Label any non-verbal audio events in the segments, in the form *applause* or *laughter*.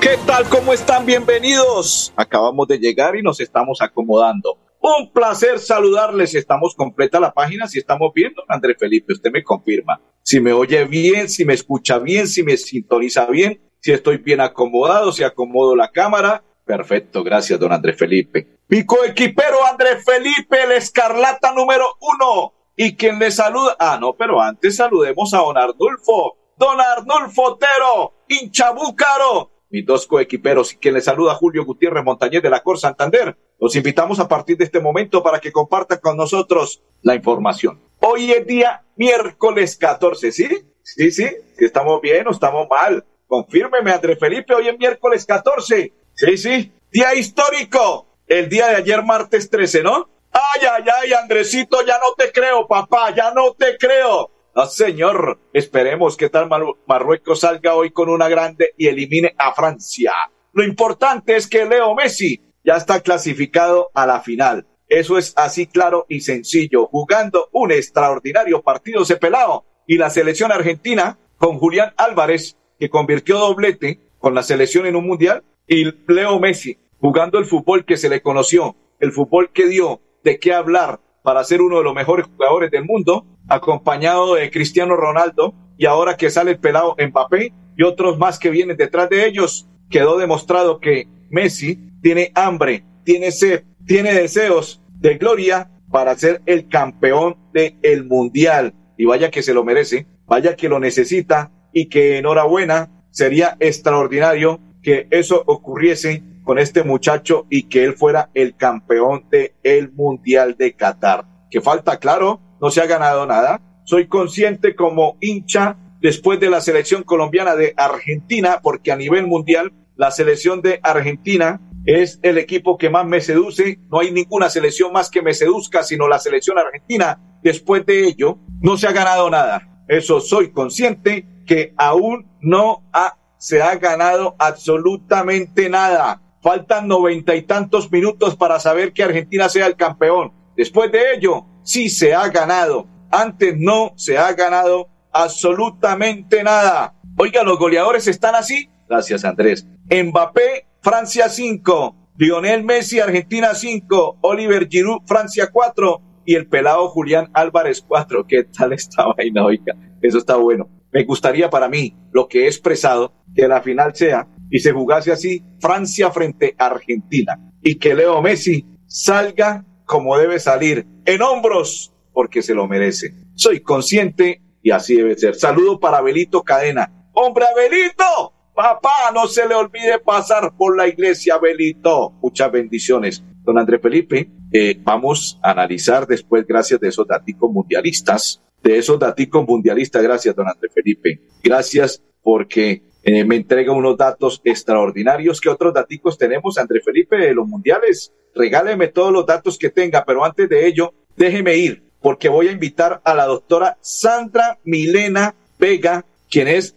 ¿qué tal? ¿Cómo están? Bienvenidos. Acabamos de llegar y nos estamos acomodando. Un placer saludarles. Estamos completa la página. Si estamos viendo, Andrés Felipe, usted me confirma. Si me oye bien, si me escucha bien, si me sintoniza bien, si estoy bien acomodado, si acomodo la cámara. Perfecto, gracias, don Andrés Felipe. Mi coequipero Andrés Felipe, el escarlata número uno. Y quien le saluda. Ah, no, pero antes saludemos a don Arnulfo. Don Arnulfo Otero, hinchabúcaro. Mis dos coequiperos quien le saluda Julio Gutiérrez Montañez de la Cor Santander los invitamos a partir de este momento para que compartan con nosotros la información. Hoy es día miércoles 14, ¿sí? Sí, sí, si estamos bien o estamos mal. Confírmeme, Andrés Felipe, hoy es miércoles 14. Sí, sí, día histórico. El día de ayer, martes 13, ¿no? Ay, ay, ay, Andresito, ya no te creo, papá, ya no te creo. No, señor, esperemos que tal Marruecos salga hoy con una grande y elimine a Francia. Lo importante es que Leo Messi ya está clasificado a la final. Eso es así claro y sencillo, jugando un extraordinario partido ese pelado. Y la selección argentina con Julián Álvarez, que convirtió doblete con la selección en un mundial, y Leo Messi, jugando el fútbol que se le conoció, el fútbol que dio de qué hablar para ser uno de los mejores jugadores del mundo, acompañado de Cristiano Ronaldo, y ahora que sale el pelado Mbappé y otros más que vienen detrás de ellos, quedó demostrado que Messi tiene hambre, tiene sed, tiene deseos de gloria para ser el campeón del mundial. Y vaya que se lo merece, vaya que lo necesita y que enhorabuena, sería extraordinario que eso ocurriese con este muchacho y que él fuera el campeón del el mundial de Qatar. Que falta, claro, no se ha ganado nada. Soy consciente como hincha después de la selección colombiana de Argentina, porque a nivel mundial la selección de Argentina es el equipo que más me seduce. No hay ninguna selección más que me seduzca, sino la selección argentina. Después de ello, no se ha ganado nada. Eso soy consciente que aún no se ha ganado absolutamente nada. Faltan noventa y tantos minutos para saber que Argentina sea el campeón. Después de ello, sí se ha ganado. Antes no se ha ganado absolutamente nada. Oiga, los goleadores están así. Gracias, Andrés. Mbappé Francia 5, Lionel Messi, Argentina 5, Oliver Giroud, Francia 4 y el pelado Julián Álvarez 4. ¿Qué tal esta *laughs* vaina, oiga? Eso está bueno. Me gustaría para mí, lo que he expresado, que la final sea y se jugase así Francia frente a Argentina y que Leo Messi salga como debe salir, en hombros, porque se lo merece. Soy consciente y así debe ser. Saludo para Abelito Cadena. ¡Hombre, Abelito! Papá, no se le olvide pasar por la iglesia, Belito. Muchas bendiciones. Don Andrés Felipe, eh, vamos a analizar después, gracias de esos datos mundialistas, de esos datos mundialistas, gracias, don Andrés Felipe. Gracias porque eh, me entrega unos datos extraordinarios. ¿Qué otros datos tenemos, Andrés Felipe, de los mundiales? Regáleme todos los datos que tenga, pero antes de ello, déjeme ir, porque voy a invitar a la doctora Sandra Milena Vega, quien es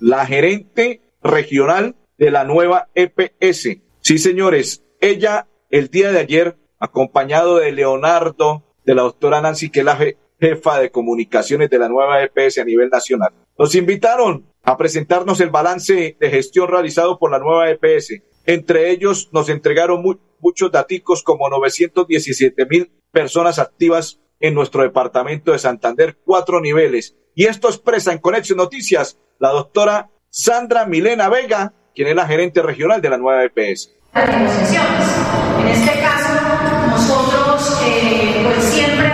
la gerente regional de la nueva EPS. Sí, señores, ella el día de ayer, acompañado de Leonardo, de la doctora Nancy, que es la jefa de comunicaciones de la nueva EPS a nivel nacional, nos invitaron a presentarnos el balance de gestión realizado por la nueva EPS. Entre ellos nos entregaron muchos daticos como 917 mil personas activas en nuestro departamento de Santander, cuatro niveles. Y esto expresa en Conexión Noticias la doctora Sandra Milena Vega, quien es la gerente regional de la nueva EPS. Negociaciones. En este caso, nosotros eh, pues siempre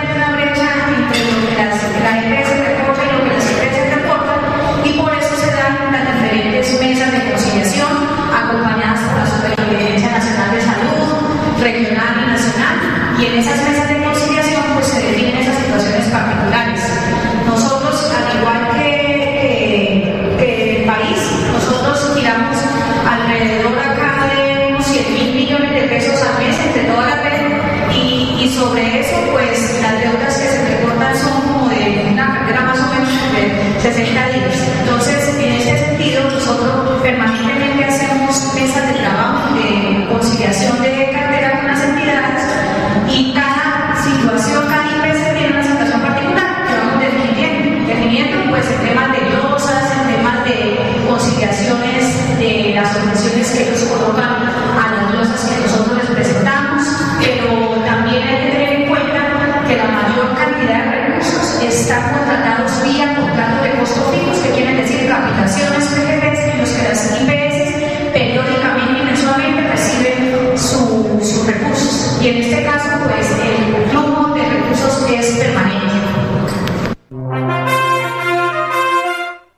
y en este caso pues el flujo de recursos es permanente.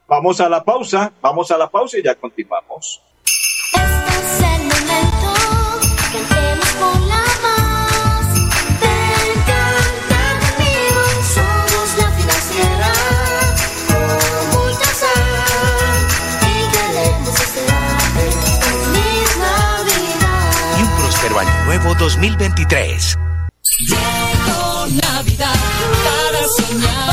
Vamos a la pausa, vamos a la pausa y ya continuamos. Nuevo 2023. Llegó Navidad para soñar.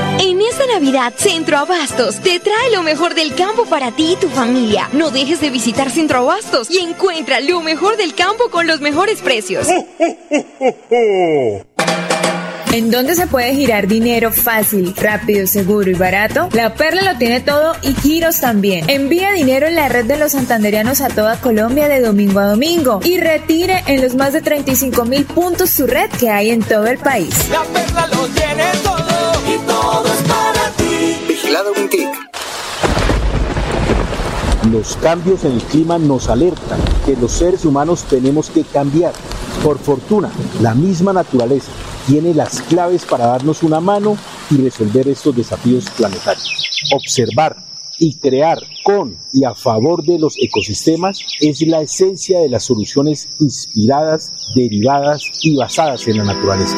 Navidad, Centro Abastos te trae lo mejor del campo para ti y tu familia. No dejes de visitar Centro Abastos y encuentra lo mejor del campo con los mejores precios. ¿En dónde se puede girar dinero fácil, rápido, seguro y barato? La Perla lo tiene todo y Giros también. Envía dinero en la red de los santanderianos a toda Colombia de domingo a domingo y retire en los más de 35 mil puntos su red que hay en todo el país. La perla lo tiene todo y todo es para. Vigilado Mintic. Los cambios en el clima nos alertan que los seres humanos tenemos que cambiar. Por fortuna, la misma naturaleza tiene las claves para darnos una mano y resolver estos desafíos planetarios. Observar y crear con y a favor de los ecosistemas es la esencia de las soluciones inspiradas, derivadas y basadas en la naturaleza.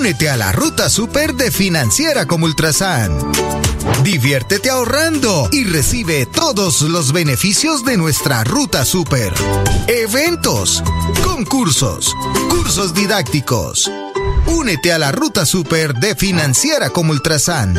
Únete a la ruta super de Financiera como Ultrasan. Diviértete ahorrando y recibe todos los beneficios de nuestra ruta super. Eventos, concursos, cursos didácticos. Únete a la ruta super de Financiera como Ultrasan.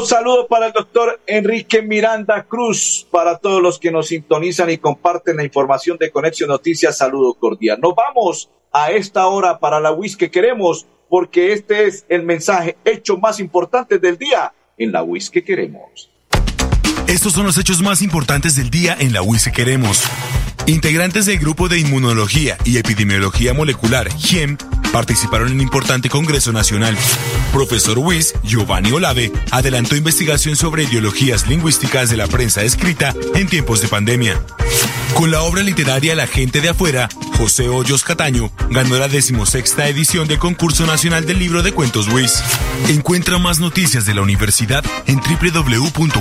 Un saludo para el doctor Enrique Miranda Cruz, para todos los que nos sintonizan y comparten la información de Conexión Noticias, saludo cordial. Nos vamos a esta hora para la WIS que queremos, porque este es el mensaje hecho más importante del día en la WIS que queremos. Estos son los hechos más importantes del día en la WIS que queremos. Integrantes del Grupo de Inmunología y Epidemiología Molecular, GIEM, participaron en un importante Congreso Nacional. Profesor Wiss, Giovanni Olave, adelantó investigación sobre ideologías lingüísticas de la prensa escrita en tiempos de pandemia. Con la obra literaria La gente de afuera, José Hoyos Cataño ganó la decimosexta edición del Concurso Nacional del Libro de Cuentos WIS. Encuentra más noticias de la universidad en www.wis.edu.co.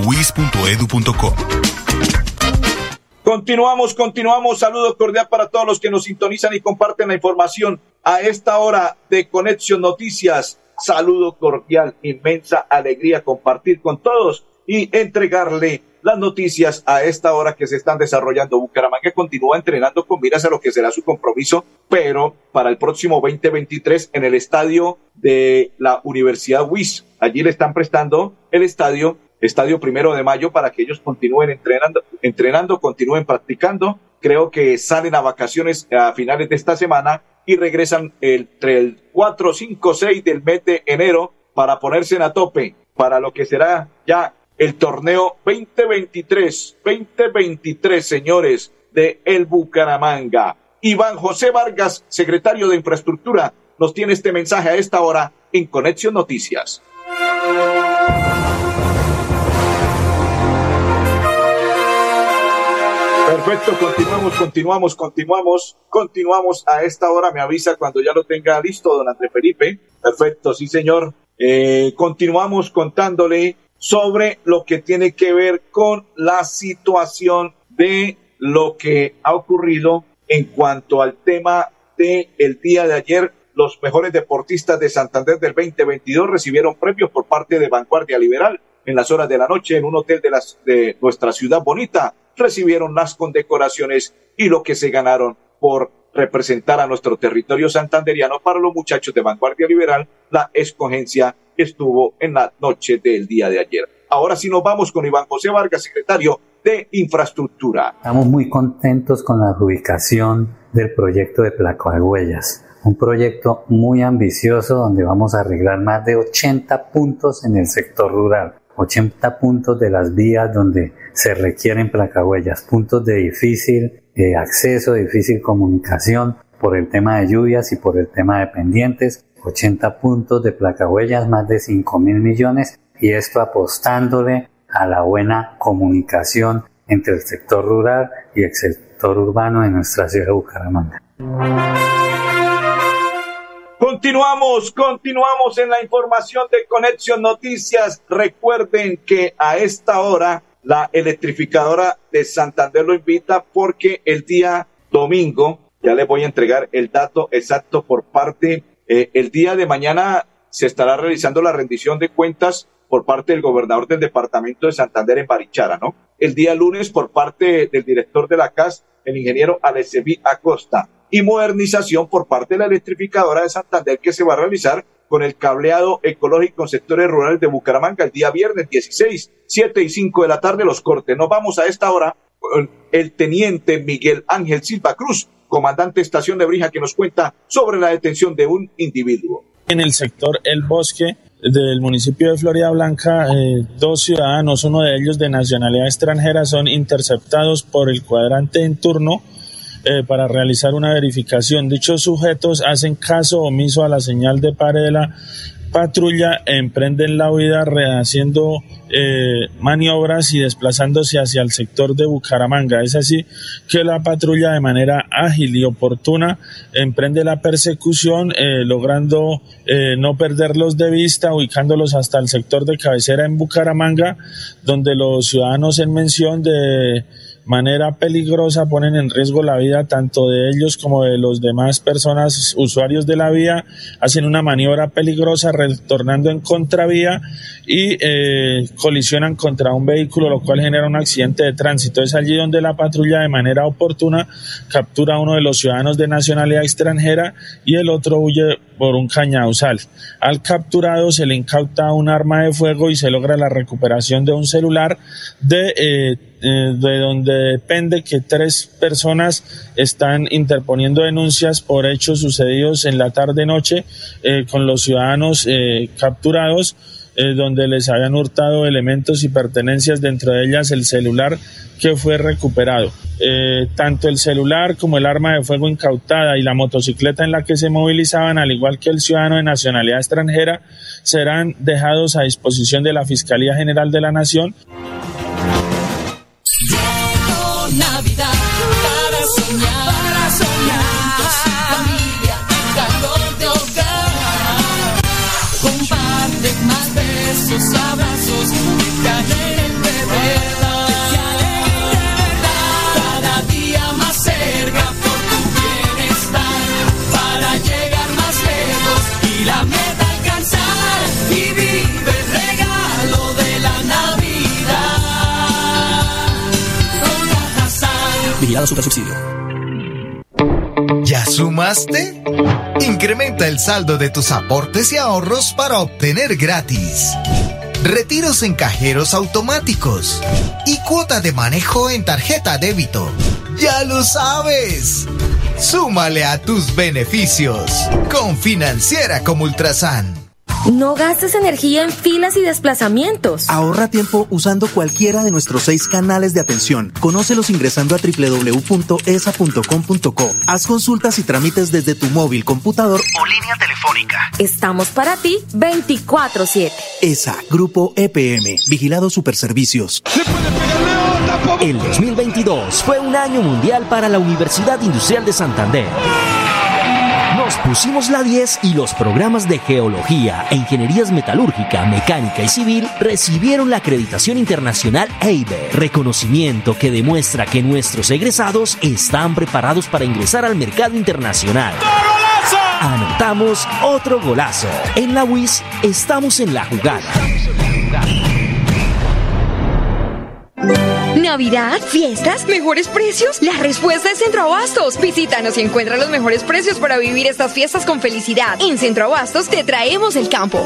Continuamos, continuamos. Saludo cordial para todos los que nos sintonizan y comparten la información a esta hora de Conexión Noticias. Saludo cordial, inmensa alegría compartir con todos y entregarle las noticias a esta hora que se están desarrollando. Bucaramanga continúa entrenando con miras a lo que será su compromiso, pero para el próximo 2023 en el estadio de la Universidad WIS. Allí le están prestando el estadio Estadio Primero de Mayo para que ellos continúen entrenando, entrenando, continúen practicando. Creo que salen a vacaciones a finales de esta semana y regresan entre el 4, 5, 6 del mes de enero para ponerse en a tope para lo que será ya el torneo 2023, 2023, señores, de El Bucaramanga. Iván José Vargas, secretario de Infraestructura, nos tiene este mensaje a esta hora en Conexión Noticias. Perfecto, continuamos, continuamos, continuamos, continuamos a esta hora. Me avisa cuando ya lo tenga listo, don André Felipe. Perfecto, sí, señor. Eh, continuamos contándole sobre lo que tiene que ver con la situación de lo que ha ocurrido en cuanto al tema de el día de ayer. Los mejores deportistas de Santander del 2022 recibieron premios por parte de Vanguardia Liberal en las horas de la noche en un hotel de, las, de nuestra ciudad bonita recibieron las condecoraciones y lo que se ganaron por representar a nuestro territorio santanderiano para los muchachos de Vanguardia Liberal. La escogencia estuvo en la noche del día de ayer. Ahora sí nos vamos con Iván José Vargas, secretario de Infraestructura. Estamos muy contentos con la ubicación del proyecto de Placo de Huellas. Un proyecto muy ambicioso donde vamos a arreglar más de 80 puntos en el sector rural. 80 puntos de las vías donde se requieren placahuellas, puntos de difícil eh, acceso, difícil comunicación por el tema de lluvias y por el tema de pendientes, 80 puntos de placahuellas, más de 5 mil millones y esto apostándole a la buena comunicación entre el sector rural y el sector urbano de nuestra ciudad de Bucaramanga. Continuamos, continuamos en la información de Conexión Noticias. Recuerden que a esta hora la electrificadora de Santander lo invita porque el día domingo, ya les voy a entregar el dato exacto por parte, eh, el día de mañana se estará realizando la rendición de cuentas por parte del gobernador del departamento de Santander en Barichara, ¿no? El día lunes por parte del director de la CAS, el ingeniero Alecevi Acosta y modernización por parte de la electrificadora de Santander que se va a realizar con el cableado ecológico en sectores rurales de Bucaramanga el día viernes 16, 7 y 5 de la tarde los cortes. Nos vamos a esta hora con el teniente Miguel Ángel Silva Cruz, comandante estación de Brija, que nos cuenta sobre la detención de un individuo. En el sector El Bosque del municipio de Florida Blanca, eh, dos ciudadanos, uno de ellos de nacionalidad extranjera, son interceptados por el cuadrante en turno eh, para realizar una verificación. Dichos sujetos hacen caso omiso a la señal de pare de la patrulla, emprenden la huida rehaciendo eh, maniobras y desplazándose hacia el sector de Bucaramanga. Es así que la patrulla de manera ágil y oportuna emprende la persecución, eh, logrando eh, no perderlos de vista, ubicándolos hasta el sector de cabecera en Bucaramanga, donde los ciudadanos en mención de manera peligrosa, ponen en riesgo la vida tanto de ellos como de los demás personas usuarios de la vía, hacen una maniobra peligrosa retornando en contravía y eh, colisionan contra un vehículo, lo cual genera un accidente de tránsito. Es allí donde la patrulla de manera oportuna captura a uno de los ciudadanos de nacionalidad extranjera y el otro huye por un cañaduzal. Al capturado se le incauta un arma de fuego y se logra la recuperación de un celular de, eh, eh, de donde depende que tres personas están interponiendo denuncias por hechos sucedidos en la tarde-noche eh, con los ciudadanos eh, capturados donde les habían hurtado elementos y pertenencias, dentro de ellas el celular que fue recuperado. Tanto el celular como el arma de fuego incautada y la motocicleta en la que se movilizaban, al igual que el ciudadano de nacionalidad extranjera, serán dejados a disposición de la Fiscalía General de la Nación. Besos, abrazos, que alegren de verdad. Que alegren de verdad. Cada día más cerca por tu bienestar. Para llegar más lejos y la meta alcanzar. Y vive el regalo de la Navidad. Con Cajasal. Vigilado Super Subsidio. ¿Ya sumaste? Incrementa el saldo de tus aportes y ahorros para obtener gratis. Retiros en cajeros automáticos y cuota de manejo en tarjeta débito. ¡Ya lo sabes! Súmale a tus beneficios con Financiera como Ultrasan. No gastes energía en filas y desplazamientos. Ahorra tiempo usando cualquiera de nuestros seis canales de atención. Conócelos ingresando a www.esa.com.co. Haz consultas y trámites desde tu móvil, computador o línea telefónica. Estamos para ti 24-7. ESA, Grupo EPM, Vigilado Superservicios. El 2022 fue un año mundial para la Universidad Industrial de Santander. Nos pusimos la 10 y los programas de geología e ingenierías metalúrgica, mecánica y civil recibieron la acreditación internacional EIBE, reconocimiento que demuestra que nuestros egresados están preparados para ingresar al mercado internacional. Anotamos otro golazo. En la WIS estamos en la jugada. ¿Navidad? ¿Fiestas? ¿Mejores precios? La respuesta es Centro Abastos. Visítanos y encuentra los mejores precios para vivir estas fiestas con felicidad. En Centro Abastos te traemos el campo.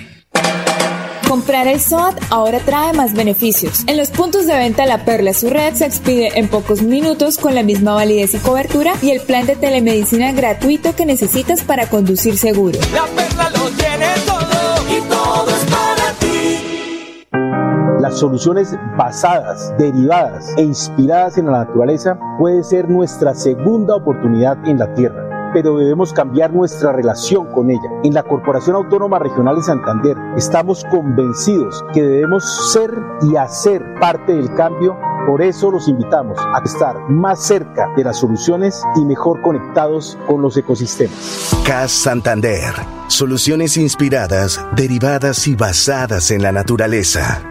Comprar el SOAT ahora trae más beneficios. En los puntos de venta La Perla su red se expide en pocos minutos con la misma validez y cobertura y el plan de telemedicina gratuito que necesitas para conducir seguro. La perla lo tiene todo y todo es para ti. Las soluciones basadas, derivadas e inspiradas en la naturaleza puede ser nuestra segunda oportunidad en la tierra pero debemos cambiar nuestra relación con ella. En la Corporación Autónoma Regional de Santander estamos convencidos que debemos ser y hacer parte del cambio. Por eso los invitamos a estar más cerca de las soluciones y mejor conectados con los ecosistemas. CAS Santander. Soluciones inspiradas, derivadas y basadas en la naturaleza.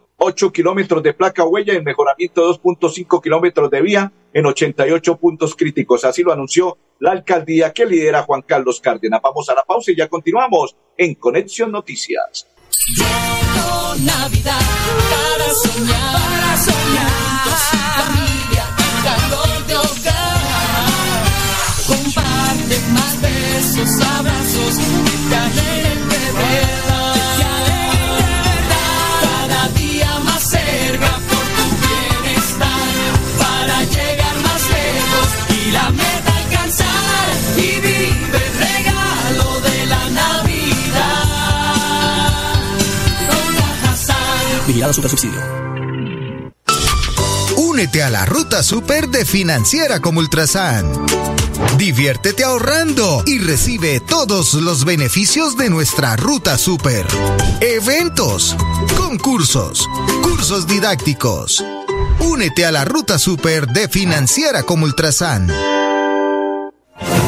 8 kilómetros de placa huella y mejoramiento de 2.5 kilómetros de vía en 88 puntos críticos. Así lo anunció la alcaldía que lidera Juan Carlos Cárdenas. Vamos a la pausa y ya continuamos en Conexión Noticias. Quiero Navidad para soñar, para soñar. familia, de hogar. Comparte más besos, abrazos, y Supersubsidio. Únete a la ruta super de Financiera como Ultrasan. Diviértete ahorrando y recibe todos los beneficios de nuestra ruta super. Eventos, concursos, cursos didácticos. Únete a la ruta super de Financiera como Ultrasan.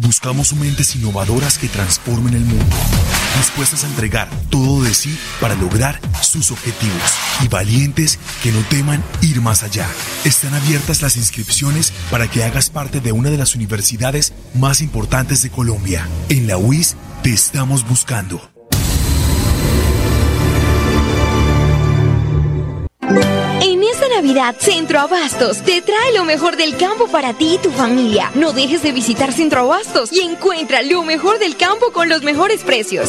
Buscamos mentes innovadoras que transformen el mundo, dispuestas a entregar todo de sí para lograr sus objetivos y valientes que no teman ir más allá. Están abiertas las inscripciones para que hagas parte de una de las universidades más importantes de Colombia. En la UIS te estamos buscando. Centro Abastos te trae lo mejor del campo para ti y tu familia. No dejes de visitar Centro Abastos y encuentra lo mejor del campo con los mejores precios.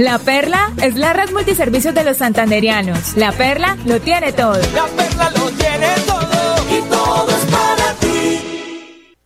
La Perla es la red multiservicios de los santanderianos. La Perla lo tiene todo. La perla lo tiene todo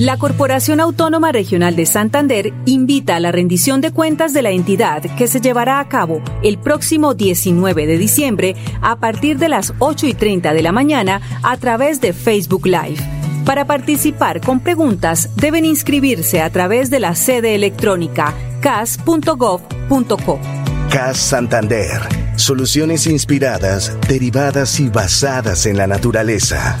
La Corporación Autónoma Regional de Santander invita a la rendición de cuentas de la entidad que se llevará a cabo el próximo 19 de diciembre a partir de las 8 y 30 de la mañana a través de Facebook Live. Para participar con preguntas deben inscribirse a través de la sede electrónica cas.gov.co. CAS Santander. Soluciones inspiradas, derivadas y basadas en la naturaleza.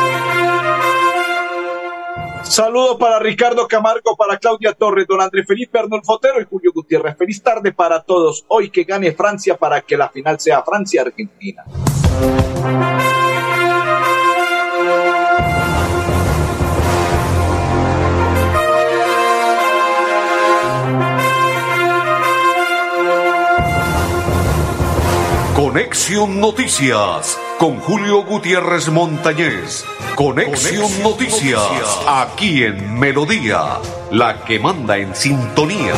Saludo para Ricardo Camargo, para Claudia Torres, don Andrés Felipe Arnolfo Otero y Julio Gutiérrez. Feliz tarde para todos. Hoy que gane Francia para que la final sea Francia-Argentina. Conexión Noticias con Julio Gutiérrez Montañez. Conexión Noticias aquí en Melodía, la que manda en sintonía.